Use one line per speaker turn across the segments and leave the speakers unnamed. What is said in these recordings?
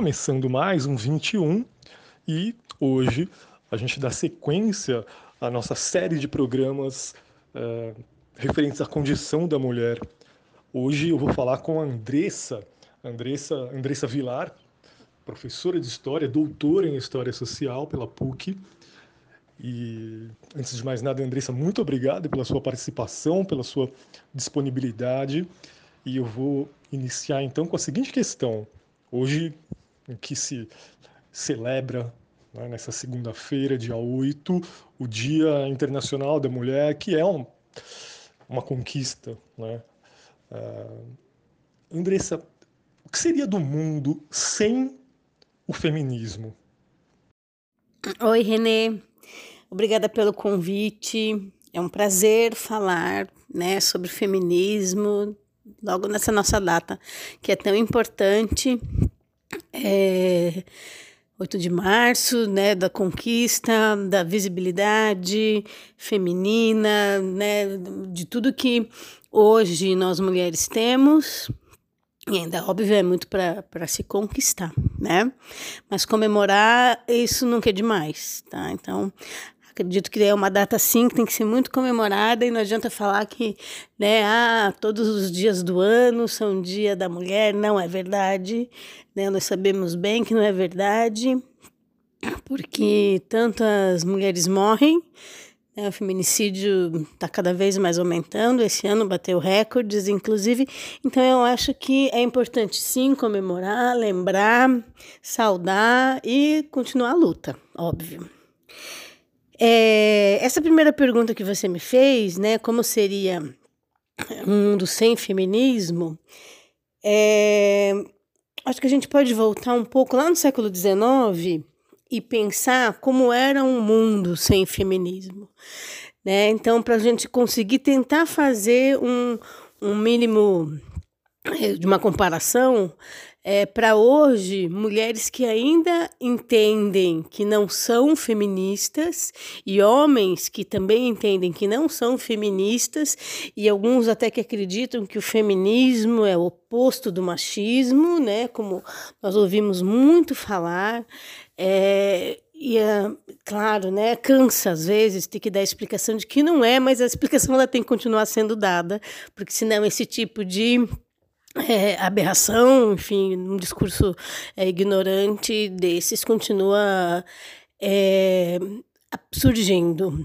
começando mais um 21 e hoje a gente dá sequência à nossa série de programas é, referentes à condição da mulher. Hoje eu vou falar com a Andressa, Andressa, Andressa Vilar, professora de História, doutora em História Social pela PUC. E antes de mais nada, Andressa, muito obrigado pela sua participação, pela sua disponibilidade. E eu vou iniciar então com a seguinte questão. Hoje, que se celebra né, nessa segunda-feira, dia 8, o Dia Internacional da Mulher, que é um, uma conquista. Né? Uh, Andressa, o que seria do mundo sem o feminismo?
Oi, Renê. Obrigada pelo convite. É um prazer falar né, sobre feminismo, logo nessa nossa data, que é tão importante. É, 8 de março, né, da conquista, da visibilidade feminina, né, de tudo que hoje nós mulheres temos. E ainda, óbvio, é muito para se conquistar, né? Mas comemorar, isso nunca é demais, tá? Então, acredito que é uma data sim que tem que ser muito comemorada e não adianta falar que, né, ah, todos os dias do ano são dia da mulher, não é verdade, né? Nós sabemos bem que não é verdade, porque tantas mulheres morrem, né, o feminicídio está cada vez mais aumentando, esse ano bateu recordes, inclusive. Então, eu acho que é importante sim comemorar, lembrar, saudar e continuar a luta, óbvio. É, essa primeira pergunta que você me fez, né, como seria um mundo sem feminismo, é, acho que a gente pode voltar um pouco lá no século XIX e pensar como era um mundo sem feminismo. Né? Então, para a gente conseguir tentar fazer um, um mínimo eh, de uma comparação, é, para hoje, mulheres que ainda entendem que não são feministas e homens que também entendem que não são feministas e alguns até que acreditam que o feminismo é o oposto do machismo, né? Como nós ouvimos muito falar. É, e é claro, né, cansa às vezes ter que dar explicação de que não é, mas a explicação ela tem que continuar sendo dada, porque senão esse tipo de é, aberração, enfim, um discurso é, ignorante desses continua é, surgindo.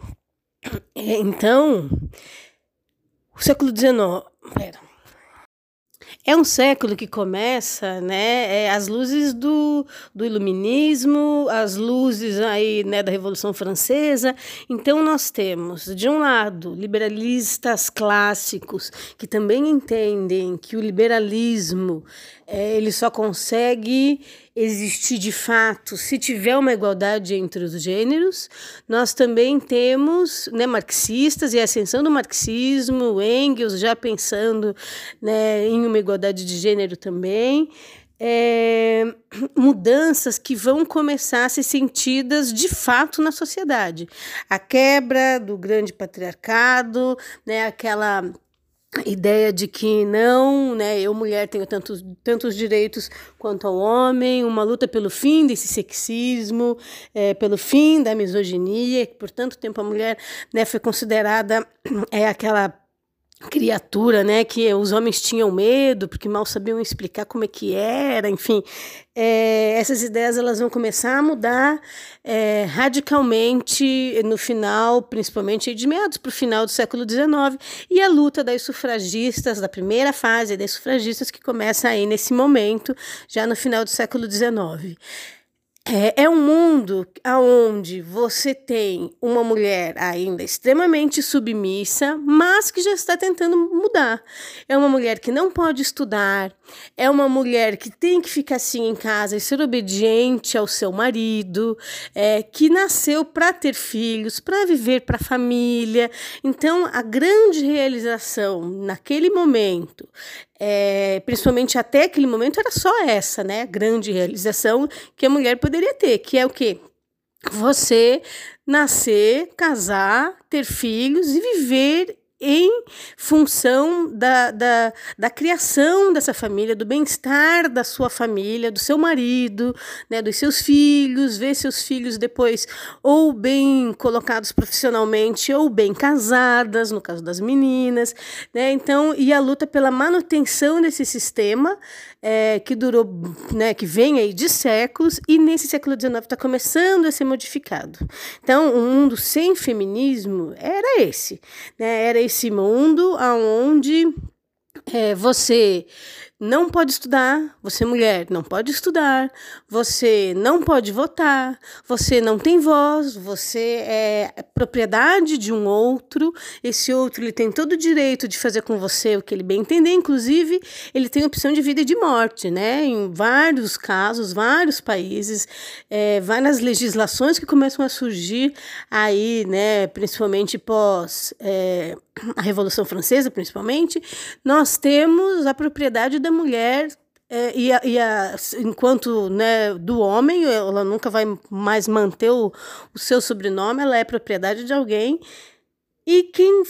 É, então, o século XIX. Pera. É um século que começa, né, é, as luzes do, do iluminismo, as luzes aí, né, da Revolução Francesa. Então nós temos, de um lado, liberalistas clássicos que também entendem que o liberalismo é, ele só consegue existir de fato se tiver uma igualdade entre os gêneros. Nós também temos né, marxistas e a ascensão do marxismo, Engels já pensando né, em uma igualdade de gênero também. É, mudanças que vão começar a ser sentidas de fato na sociedade. A quebra do grande patriarcado, né, aquela ideia de que não, né, eu mulher tenho tantos, tantos direitos quanto ao homem, uma luta pelo fim desse sexismo, é, pelo fim da misoginia, que por tanto tempo a mulher né, foi considerada é aquela criatura, né, que os homens tinham medo porque mal sabiam explicar como é que era, enfim, é, essas ideias elas vão começar a mudar é, radicalmente no final, principalmente de meados para o final do século XIX, e a luta das sufragistas, da primeira fase das sufragistas que começa aí nesse momento, já no final do século XIX. É, é um mundo onde você tem uma mulher ainda extremamente submissa, mas que já está tentando mudar. É uma mulher que não pode estudar, é uma mulher que tem que ficar assim em casa e ser obediente ao seu marido, é, que nasceu para ter filhos, para viver para a família. Então, a grande realização naquele momento é, principalmente até aquele momento, era só essa, né? Grande realização que a mulher poderia ter, que é o quê? Você nascer, casar, ter filhos e viver em função da, da, da criação dessa família, do bem-estar da sua família, do seu marido, né, dos seus filhos, ver seus filhos depois ou bem colocados profissionalmente ou bem casadas, no caso das meninas, né? Então, e a luta pela manutenção desse sistema é, que durou, né, que vem aí de séculos e nesse século XIX está começando a ser modificado. Então, um mundo sem feminismo era esse, né? Era esse mundo aonde é, você não pode estudar, você mulher não pode estudar, você não pode votar, você não tem voz, você é propriedade de um outro, esse outro ele tem todo o direito de fazer com você o que ele bem entender, inclusive ele tem opção de vida e de morte, né? Em vários casos, vários países, é, várias legislações que começam a surgir aí, né? Principalmente pós é, a Revolução Francesa, principalmente, nós temos a propriedade da mulher é, e, a, e a, enquanto né, do homem, ela nunca vai mais manter o, o seu sobrenome, ela é propriedade de alguém. E quem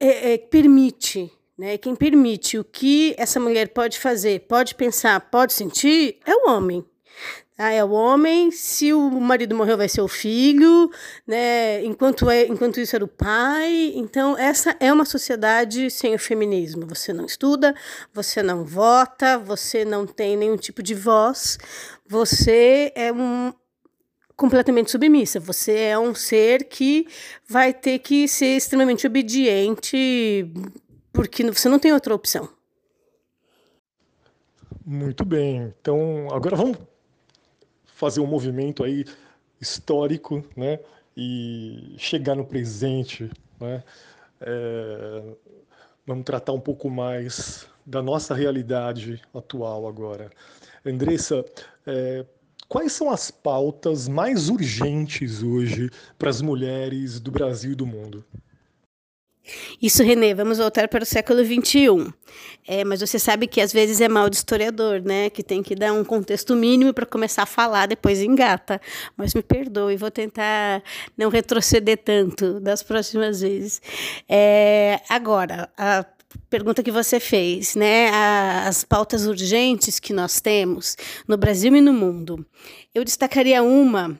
é, é, permite, né, quem permite o que essa mulher pode fazer, pode pensar, pode sentir, é o homem. Ah, é o homem, se o marido morreu, vai ser o filho, né? Enquanto, é, enquanto isso era o pai. Então, essa é uma sociedade sem o feminismo. Você não estuda, você não vota, você não tem nenhum tipo de voz, você é um, completamente submissa. Você é um ser que vai ter que ser extremamente obediente, porque você não tem outra opção.
Muito bem. Então, agora vamos fazer um movimento aí histórico, né? E chegar no presente, né? É, vamos tratar um pouco mais da nossa realidade atual agora. Andressa, é, quais são as pautas mais urgentes hoje para as mulheres do Brasil e do mundo?
Isso, Renê, vamos voltar para o século XXI. É, mas você sabe que às vezes é mal de historiador, né? Que tem que dar um contexto mínimo para começar a falar, depois engata. Mas me perdoe, vou tentar não retroceder tanto das próximas vezes. É, agora, a pergunta que você fez, né? As pautas urgentes que nós temos no Brasil e no mundo. Eu destacaria uma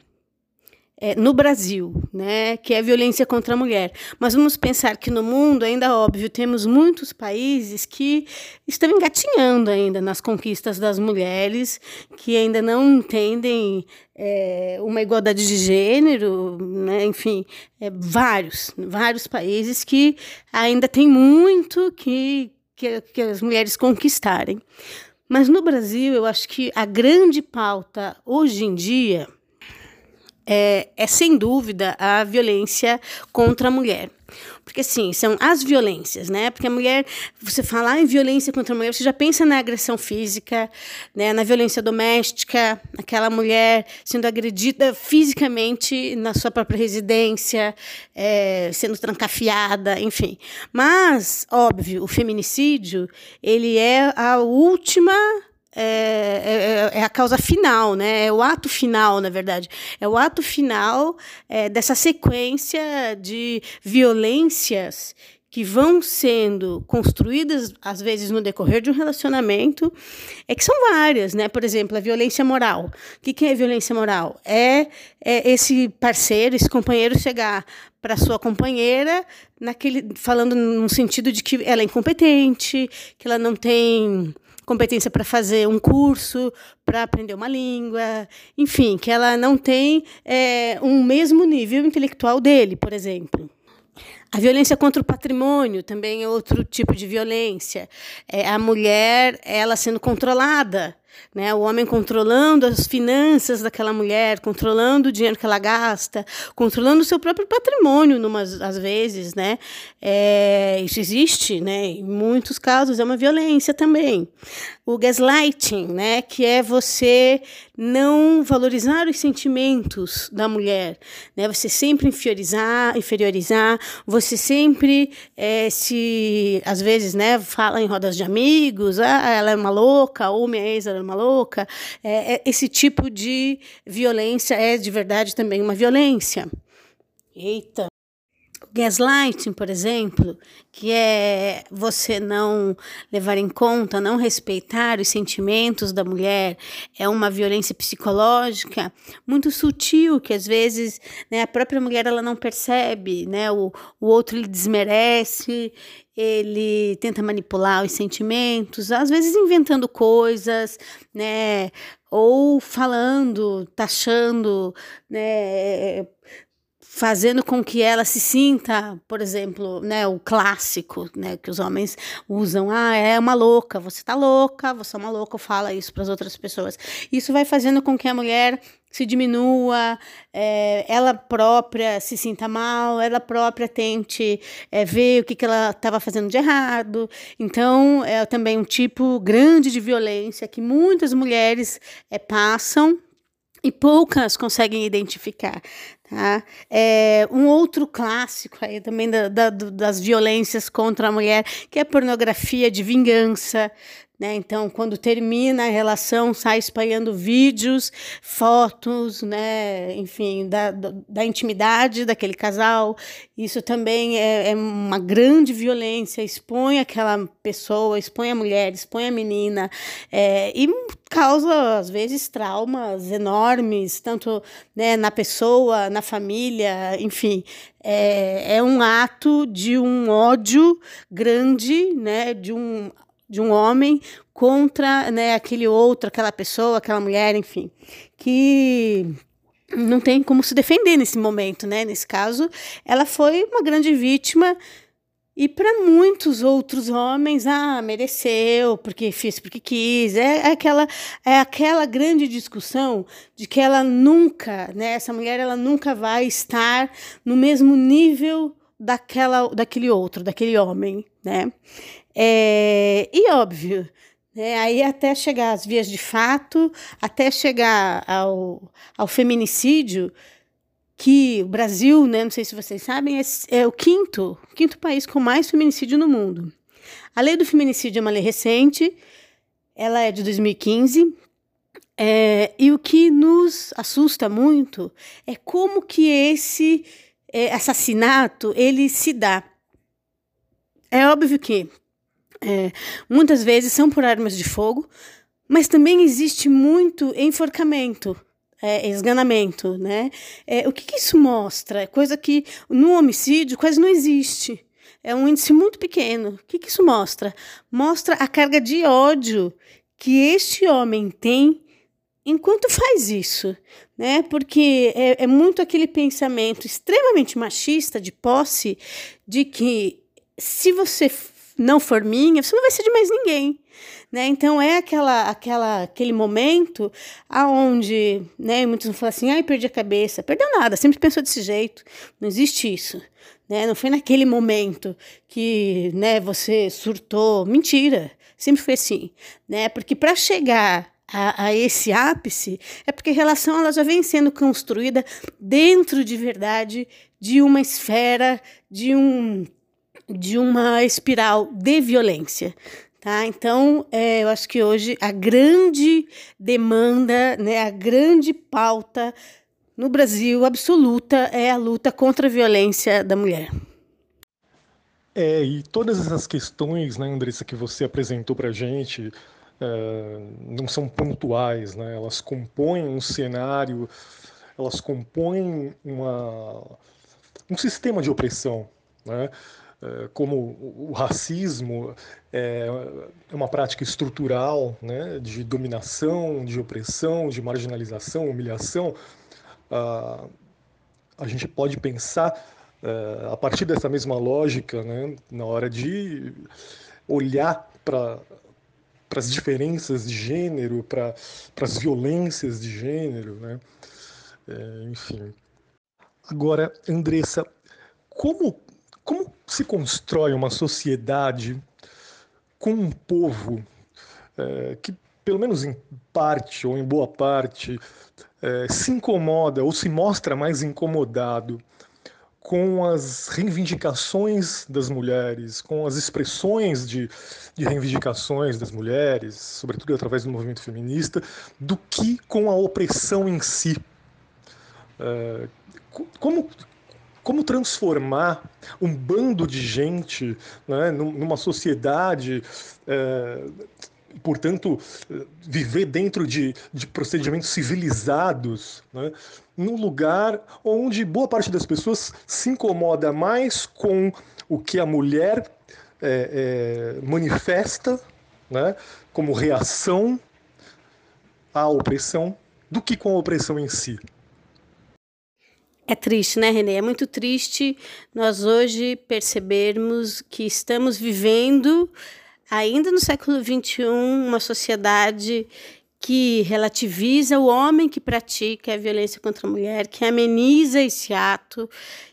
é, no Brasil, né, que é violência contra a mulher. Mas vamos pensar que no mundo, ainda óbvio, temos muitos países que estão engatinhando ainda nas conquistas das mulheres, que ainda não entendem é, uma igualdade de gênero, né, enfim, é, vários, vários países que ainda tem muito que, que, que as mulheres conquistarem. Mas no Brasil, eu acho que a grande pauta hoje em dia é, é sem dúvida a violência contra a mulher. Porque, assim, são as violências, né? Porque a mulher, você falar em violência contra a mulher, você já pensa na agressão física, né? na violência doméstica, aquela mulher sendo agredida fisicamente na sua própria residência, é, sendo trancafiada, enfim. Mas, óbvio, o feminicídio, ele é a última é, é, é, a causa final, né? É o ato final, na verdade. É o ato final é, dessa sequência de violências que vão sendo construídas, às vezes, no decorrer de um relacionamento, é que são várias, né? Por exemplo, a violência moral. O que, que é violência moral? É, é esse parceiro, esse companheiro chegar para sua companheira, naquele, falando no sentido de que ela é incompetente, que ela não tem competência para fazer um curso, para aprender uma língua, enfim, que ela não tem é, um mesmo nível intelectual dele, por exemplo. A violência contra o patrimônio também é outro tipo de violência. É a mulher, ela sendo controlada né? O homem controlando as finanças daquela mulher, controlando o dinheiro que ela gasta, controlando o seu próprio patrimônio, numas, às vezes. Né? É, isso existe, né? em muitos casos é uma violência também. O gaslighting, né? que é você não valorizar os sentimentos da mulher, né? você sempre inferiorizar, inferiorizar você sempre é, se, às vezes, né, fala em rodas de amigos, ah, ela é uma louca, ou minha ex era uma louca. É, é, esse tipo de violência é de verdade também uma violência. Eita. Gaslighting, por exemplo, que é você não levar em conta, não respeitar os sentimentos da mulher, é uma violência psicológica muito sutil que às vezes né, a própria mulher ela não percebe, né, o, o outro lhe desmerece, ele tenta manipular os sentimentos, às vezes inventando coisas, né, ou falando, taxando, né, fazendo com que ela se sinta, por exemplo, né, o clássico, né, que os homens usam, ah, é uma louca, você tá louca, você é uma louca, fala isso para as outras pessoas. Isso vai fazendo com que a mulher se diminua, é, ela própria se sinta mal, ela própria tente é, ver o que, que ela estava fazendo de errado. Então, é também um tipo grande de violência que muitas mulheres é, passam e poucas conseguem identificar. Tá? É, um outro clássico aí também da, da, das violências contra a mulher, que é a pornografia de vingança. Né? Então, quando termina a relação, sai espalhando vídeos, fotos, né? enfim, da, da intimidade daquele casal. Isso também é, é, uma grande violência, expõe aquela pessoa, expõe a mulher, expõe a menina, é, e causa, às vezes, traumas enormes, tanto né, na pessoa, na família, enfim. É, é um ato de um ódio grande, né, de um de um homem contra né, aquele outro, aquela pessoa, aquela mulher, enfim, que não tem como se defender nesse momento, né? Nesse caso, ela foi uma grande vítima e para muitos outros homens, ah, mereceu, porque fez porque quis. É, é, aquela é aquela grande discussão de que ela nunca, né, essa mulher ela nunca vai estar no mesmo nível daquela daquele outro, daquele homem, né? É, e óbvio, né, aí até chegar às vias de fato, até chegar ao, ao feminicídio, que o Brasil, né, não sei se vocês sabem, é, é o quinto, quinto país com mais feminicídio no mundo. A lei do feminicídio é uma lei recente, ela é de 2015, é, e o que nos assusta muito é como que esse é, assassinato ele se dá. É óbvio que é, muitas vezes são por armas de fogo, mas também existe muito enforcamento. É, esganamento, né? É, o que, que isso mostra? Coisa que no homicídio quase não existe. É um índice muito pequeno. O que, que isso mostra? Mostra a carga de ódio que este homem tem enquanto faz isso, né? Porque é, é, muito aquele pensamento extremamente machista de posse de que se você não for minha, você não vai ser de mais ninguém. Né? Então é aquela, aquela, aquele momento aonde, né, muitos vão falar assim, ai, perdi a cabeça. Perdeu nada, sempre pensou desse jeito. Não existe isso. Né? Não foi naquele momento que, né, você surtou. Mentira. Sempre foi assim, né? Porque para chegar a, a, esse ápice é porque a relação ela já vem sendo construída dentro de verdade de uma esfera, de um de uma espiral de violência. Tá? Então, é, eu acho que hoje a grande demanda, né, a grande pauta no Brasil absoluta é a luta contra a violência da mulher.
É, e todas essas questões, né, Andressa, que você apresentou para a gente, é, não são pontuais, né? elas compõem um cenário, elas compõem uma, um sistema de opressão. Né? Eh, como o racismo é, é uma prática estrutural né, de dominação, de opressão, de marginalização, humilhação, a gente pode pensar eh, a partir dessa mesma lógica né, na hora de olhar para para as diferenças de gênero, para as violências de gênero, né? É, enfim. Agora, Andressa, como como se constrói uma sociedade com um povo é, que, pelo menos em parte ou em boa parte, é, se incomoda ou se mostra mais incomodado com as reivindicações das mulheres, com as expressões de, de, reivindicações das mulheres, sobretudo através do movimento feminista, do que com a opressão em si. É, como, como transformar um bando de gente né, numa sociedade. É, portanto, viver dentro de, de procedimentos civilizados, né, num lugar onde boa parte das pessoas se incomoda mais com o que a mulher é, é, manifesta né, como reação à opressão do que com a opressão em si.
É triste, né, Renê? É muito triste nós hoje percebermos que estamos vivendo, ainda no século XXI, uma sociedade que relativiza o homem que pratica a violência contra a mulher, que ameniza esse ato,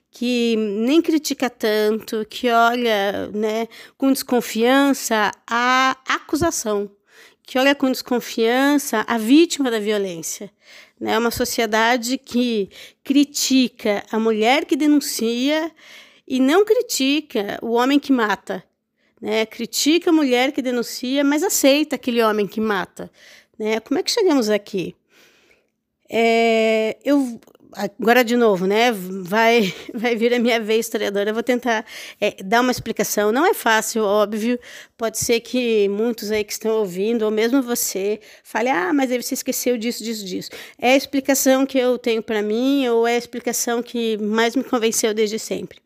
que nem critica tanto, que olha né, com desconfiança a acusação, que olha com desconfiança a vítima da violência. Né? uma sociedade que critica a mulher que denuncia e não critica o homem que mata. Né? Critica a mulher que denuncia, mas aceita aquele homem que mata. Né? Como é que chegamos aqui? É, eu agora de novo, né? Vai, vai vir a minha vez historiadora. Eu vou tentar é, dar uma explicação. Não é fácil, óbvio. Pode ser que muitos aí que estão ouvindo, ou mesmo você, fale: ah, mas aí você esqueceu disso, disso, disso. É a explicação que eu tenho para mim, ou é a explicação que mais me convenceu desde sempre.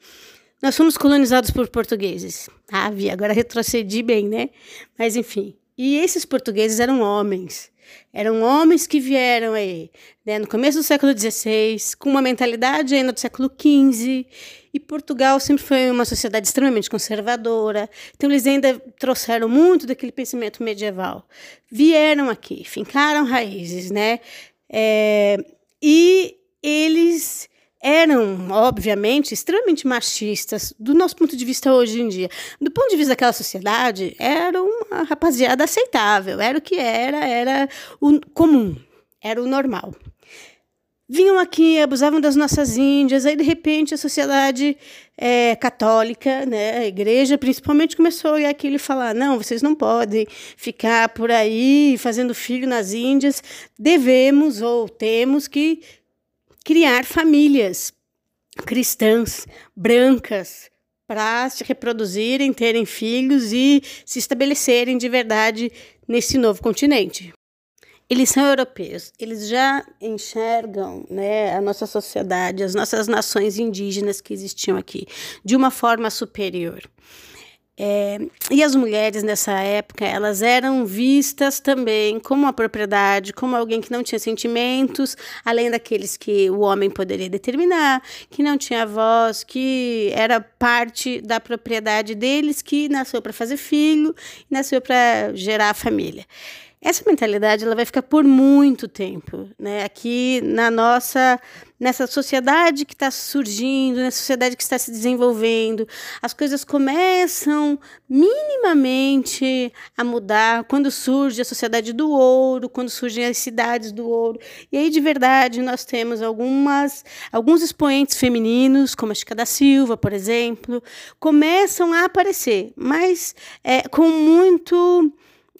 Nós fomos colonizados por portugueses. Ah, vi, agora retrocedi bem, né? Mas enfim. E esses portugueses eram homens. Eram homens que vieram aí, né, no começo do século XVI, com uma mentalidade ainda do século XV, e Portugal sempre foi uma sociedade extremamente conservadora, então eles ainda trouxeram muito daquele pensamento medieval. Vieram aqui, fincaram raízes, né? É, e eles eram, obviamente, extremamente machistas, do nosso ponto de vista hoje em dia. Do ponto de vista daquela sociedade, era uma rapaziada aceitável, era o que era, era o comum, era o normal. Vinham aqui, abusavam das nossas índias, aí de repente a sociedade é, católica, né, a igreja principalmente, começou a olhar aquilo e falar: não, vocês não podem ficar por aí fazendo filho nas índias, devemos ou temos que criar famílias cristãs, brancas, para se reproduzirem, terem filhos e se estabelecerem de verdade nesse novo continente. Eles são europeus, eles já enxergam né, a nossa sociedade, as nossas nações indígenas que existiam aqui, de uma forma superior. É, e as mulheres nessa época elas eram vistas também como uma propriedade, como alguém que não tinha sentimentos, além daqueles que o homem poderia determinar, que não tinha voz, que era parte da propriedade deles, que nasceu para fazer filho, nasceu para gerar a família. Essa mentalidade ela vai ficar por muito tempo, né? Aqui na nossa nessa sociedade que está surgindo, nessa sociedade que está se desenvolvendo, as coisas começam minimamente a mudar quando surge a sociedade do ouro, quando surgem as cidades do ouro. E aí de verdade nós temos algumas alguns expoentes femininos, como a Chica da Silva, por exemplo, começam a aparecer, mas é, com muito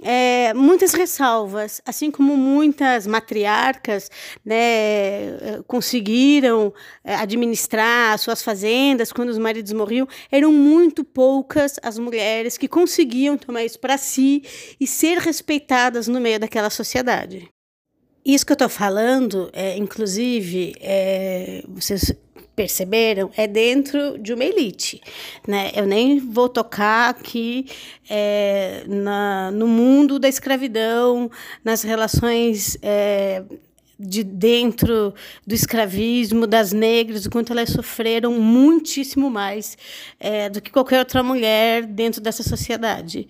é, muitas ressalvas, assim como muitas matriarcas né, conseguiram é, administrar suas fazendas quando os maridos morriam, eram muito poucas as mulheres que conseguiam tomar isso para si e ser respeitadas no meio daquela sociedade. Isso que eu estou falando, é, inclusive, é, vocês perceberam, é dentro de uma elite. Né? Eu nem vou tocar aqui é, na, no mundo da escravidão, nas relações é, de dentro do escravismo das negras, o quanto elas sofreram muitíssimo mais é, do que qualquer outra mulher dentro dessa sociedade.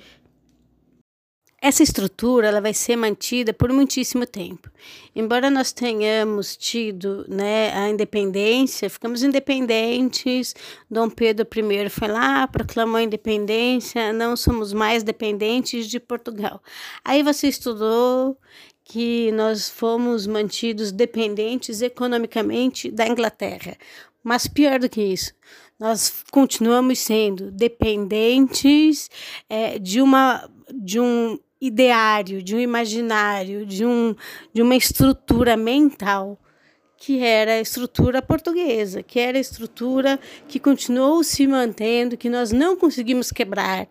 Essa estrutura ela vai ser mantida por muitíssimo tempo. Embora nós tenhamos tido né, a independência, ficamos independentes. Dom Pedro I foi lá, proclamou a independência, não somos mais dependentes de Portugal. Aí você estudou que nós fomos mantidos dependentes economicamente da Inglaterra. Mas pior do que isso, nós continuamos sendo dependentes é, de uma de um ideário, de um imaginário, de, um, de uma estrutura mental que era a estrutura portuguesa, que era a estrutura que continuou se mantendo, que nós não conseguimos quebrar,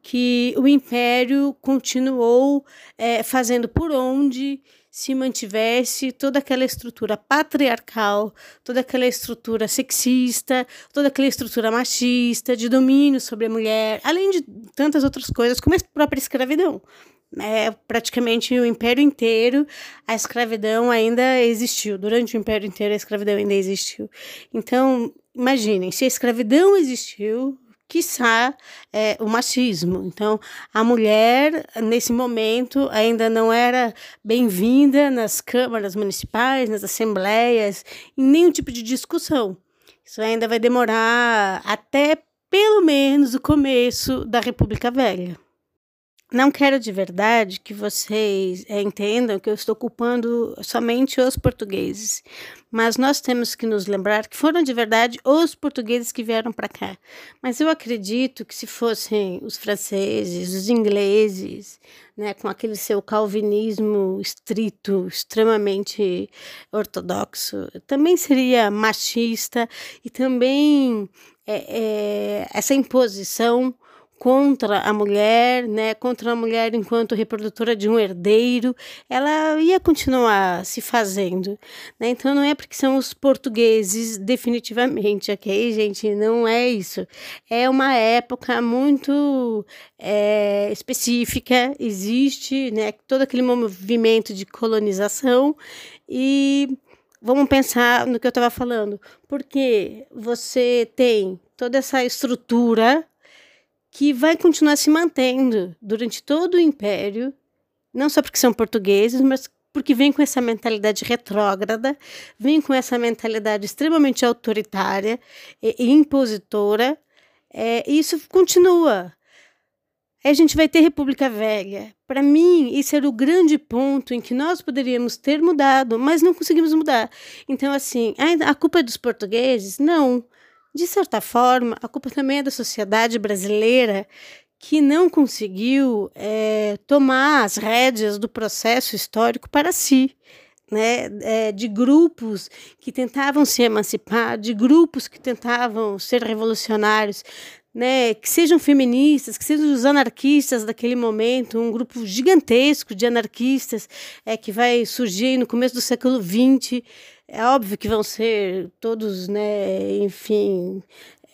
que o império continuou é, fazendo por onde se mantivesse toda aquela estrutura patriarcal, toda aquela estrutura sexista, toda aquela estrutura machista, de domínio sobre a mulher, além de tantas outras coisas, como a própria escravidão. É, praticamente o império inteiro, a escravidão ainda existiu. Durante o império inteiro, a escravidão ainda existiu. Então, imaginem, se a escravidão existiu, quiçá é, o machismo. Então, a mulher, nesse momento, ainda não era bem-vinda nas câmaras municipais, nas assembleias, em nenhum tipo de discussão. Isso ainda vai demorar até pelo menos o começo da República Velha. Não quero de verdade que vocês é, entendam que eu estou culpando somente os portugueses, mas nós temos que nos lembrar que foram de verdade os portugueses que vieram para cá. Mas eu acredito que se fossem os franceses, os ingleses, né, com aquele seu calvinismo estrito, extremamente ortodoxo, também seria machista e também é, é, essa imposição contra a mulher, né, contra a mulher enquanto reprodutora de um herdeiro, ela ia continuar se fazendo. Né? Então não é porque são os portugueses definitivamente, ok, gente? Não é isso. É uma época muito é, específica, existe né, todo aquele movimento de colonização e vamos pensar no que eu estava falando, porque você tem toda essa estrutura que vai continuar se mantendo durante todo o império, não só porque são portugueses, mas porque vem com essa mentalidade retrógrada, vem com essa mentalidade extremamente autoritária e, impositora, é, e isso continua. Aí a gente vai ter República Velha. Para mim, isso era o grande ponto em que nós poderíamos ter mudado, mas não conseguimos mudar. Então, assim, a culpa é dos portugueses? Não. De certa forma, a culpa também é da sociedade brasileira que não conseguiu é, tomar as rédeas do processo histórico para si. Né, é, de grupos que tentavam se emancipar, de grupos que tentavam ser revolucionários, né, que sejam feministas, que sejam os anarquistas daquele momento, um grupo gigantesco de anarquistas é, que vai surgir no começo do século XX, é óbvio que vão ser todos, né, enfim,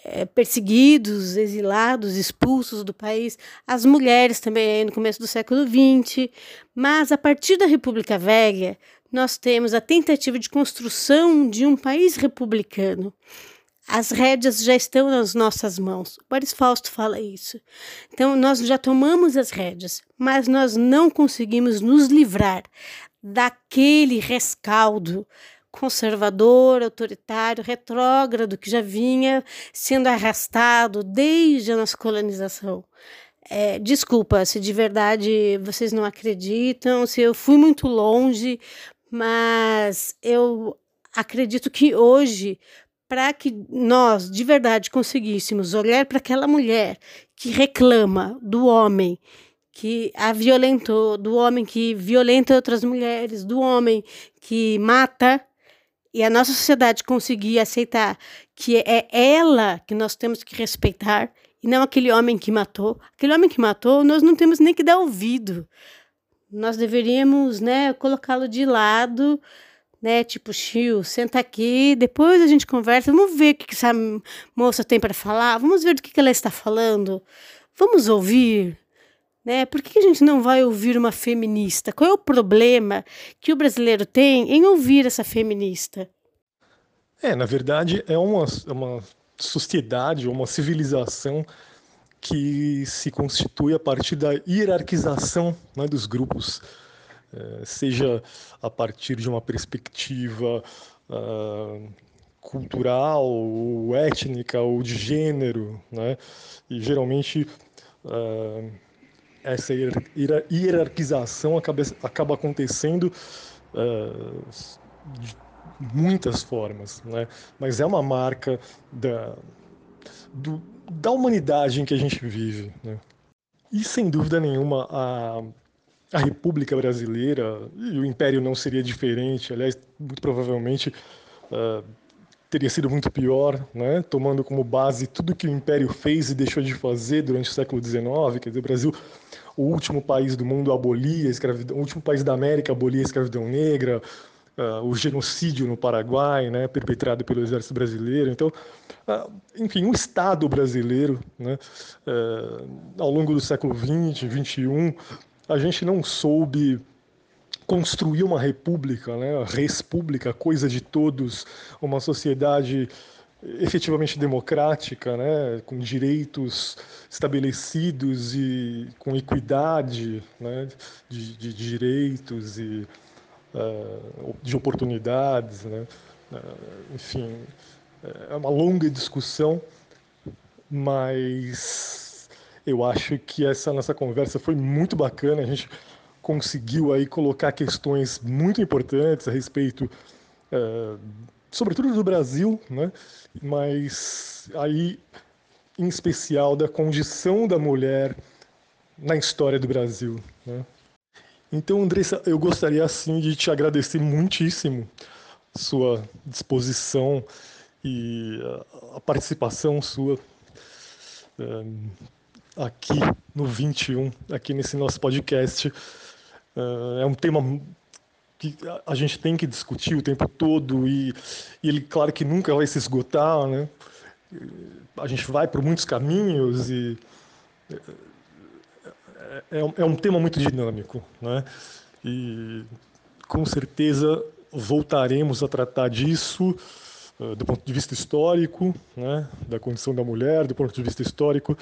é, perseguidos, exilados, expulsos do país, as mulheres também no começo do século XX, mas a partir da República Velha, nós temos a tentativa de construção de um país republicano. As rédeas já estão nas nossas mãos. O Boris Fausto fala isso. Então, nós já tomamos as rédeas, mas nós não conseguimos nos livrar daquele rescaldo conservador, autoritário, retrógrado que já vinha sendo arrastado desde a nossa colonização. É, desculpa se de verdade vocês não acreditam, se eu fui muito longe, mas eu acredito que hoje, para que nós de verdade conseguíssemos olhar para aquela mulher que reclama do homem que a violentou, do homem que violenta outras mulheres, do homem que mata, e a nossa sociedade conseguir aceitar que é ela que nós temos que respeitar e não aquele homem que matou. Aquele homem que matou, nós não temos nem que dar ouvido. Nós deveríamos, né, colocá-lo de lado, né, tipo, Chiu, senta aqui, depois a gente conversa, vamos ver o que essa moça tem para falar, vamos ver do que ela está falando, vamos ouvir, né? Por que a gente não vai ouvir uma feminista? Qual é o problema que o brasileiro tem em ouvir essa feminista?
É, na verdade, é uma, é uma sociedade, uma civilização que se constitui a partir da hierarquização né, dos grupos, seja a partir de uma perspectiva uh, cultural, ou étnica, ou de gênero, né? e geralmente uh, essa hierarquização acaba, acaba acontecendo uh, de muitas formas, né? mas é uma marca da, do, da humanidade em que a gente vive. Né? E sem dúvida nenhuma, a, a República Brasileira, e o Império não seria diferente, aliás, muito provavelmente uh, teria sido muito pior, né? tomando como base tudo que o Império fez e deixou de fazer durante o século XIX, quer dizer, o Brasil, o último país do mundo a abolir a escravidão, o último país da América a abolir a escravidão negra, uh, o genocídio no Paraguai, né, perpetrado pelo exército brasileiro. Então, uh, enfim, o Estado brasileiro, né, uh, ao longo do século XX, XXI, a gente não soube construir uma república, né, res pública, coisa de todos, uma sociedade efetivamente democrática, né, com direitos estabelecidos e com equidade né, de, de direitos e uh, de oportunidades, né, uh, enfim, é uma longa discussão, mas eu acho que essa nossa conversa foi muito bacana, a gente conseguiu aí colocar questões muito importantes a respeito, uh, sobretudo do Brasil, né? mas aí em especial da condição da mulher na história do Brasil. Né? Então, Andressa, eu gostaria assim de te agradecer muitíssimo sua disposição e a participação sua uh, aqui no 21, aqui nesse nosso podcast. Uh, é um tema que a gente tem que discutir o tempo todo e, e, ele, claro que nunca vai se esgotar, né? A gente vai por muitos caminhos e é, é, é um tema muito dinâmico, né? E com certeza voltaremos a tratar disso uh, do ponto de vista histórico, né? Da condição da mulher, do ponto de vista histórico.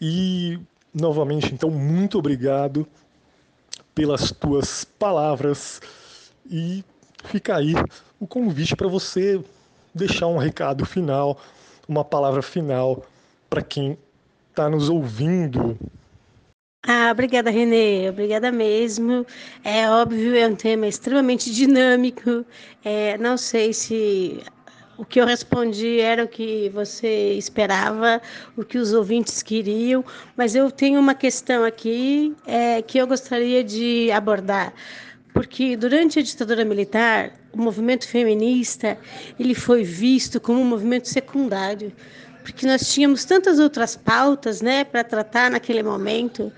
E novamente, então, muito obrigado pelas tuas palavras e fica aí o convite para você deixar um recado final, uma palavra final para quem está nos ouvindo.
Ah, obrigada, Renê. Obrigada mesmo. É óbvio, é um tema extremamente dinâmico. É, não sei se o que eu respondi era o que você esperava, o que os ouvintes queriam, mas eu tenho uma questão aqui é, que eu gostaria de abordar, porque durante a ditadura militar, o movimento feminista ele foi visto como um movimento secundário, porque nós tínhamos tantas outras pautas, né, para tratar naquele momento,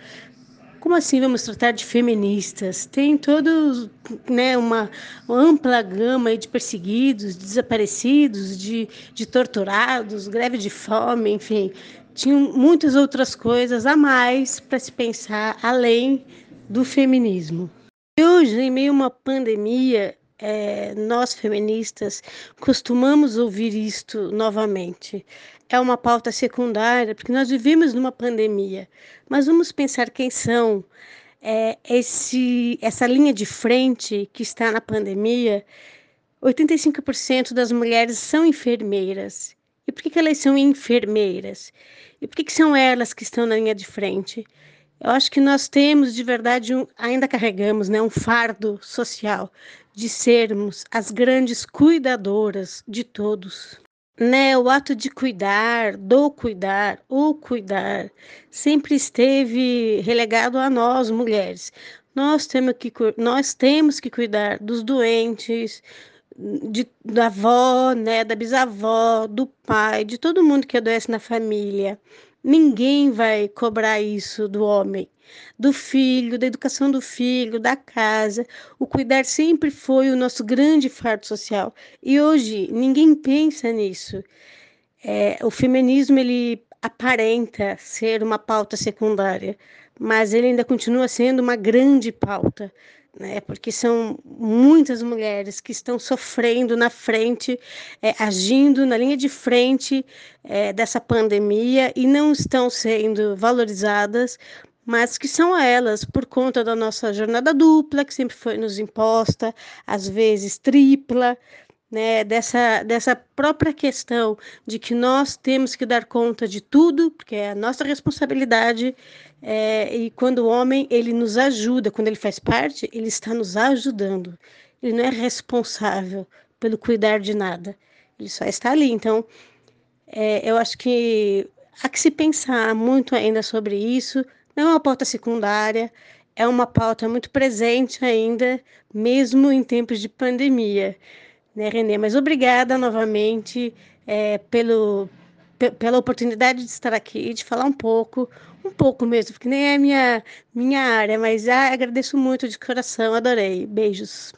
como assim vamos tratar de feministas? Tem todos, né, uma ampla gama de perseguidos, de desaparecidos, de, de torturados, greve de fome, enfim. Tinham muitas outras coisas a mais para se pensar além do feminismo. E hoje, em meio a uma pandemia, é, nós feministas costumamos ouvir isto novamente é uma pauta secundária, porque nós vivemos numa pandemia. Mas vamos pensar quem são é, esse, essa linha de frente que está na pandemia. 85% das mulheres são enfermeiras. E por que, que elas são enfermeiras? E por que, que são elas que estão na linha de frente? Eu acho que nós temos, de verdade, um, ainda carregamos né, um fardo social de sermos as grandes cuidadoras de todos né, o ato de cuidar, do cuidar, o cuidar, sempre esteve relegado a nós, mulheres. Nós temos que, nós temos que cuidar dos doentes, de, da avó, né, da bisavó, do pai, de todo mundo que adoece na família. Ninguém vai cobrar isso do homem, do filho, da educação do filho, da casa. O cuidar sempre foi o nosso grande fardo social. E hoje ninguém pensa nisso. É, o feminismo ele aparenta ser uma pauta secundária, mas ele ainda continua sendo uma grande pauta né? Porque são muitas mulheres que estão sofrendo na frente, é, agindo na linha de frente é, dessa pandemia e não estão sendo valorizadas, mas que são elas por conta da nossa jornada dupla, que sempre foi nos imposta, às vezes tripla, né, dessa, dessa própria questão de que nós temos que dar conta de tudo, porque é a nossa responsabilidade, é, e quando o homem ele nos ajuda, quando ele faz parte, ele está nos ajudando. Ele não é responsável pelo cuidar de nada, ele só está ali. Então, é, eu acho que há que se pensar muito ainda sobre isso. Não é uma pauta secundária, é uma pauta muito presente ainda, mesmo em tempos de pandemia, né, Renê? Mas obrigada novamente é, pelo, pela oportunidade de estar aqui, de falar um pouco, um pouco mesmo, porque nem é minha minha área, mas ah, agradeço muito de coração, adorei. Beijos.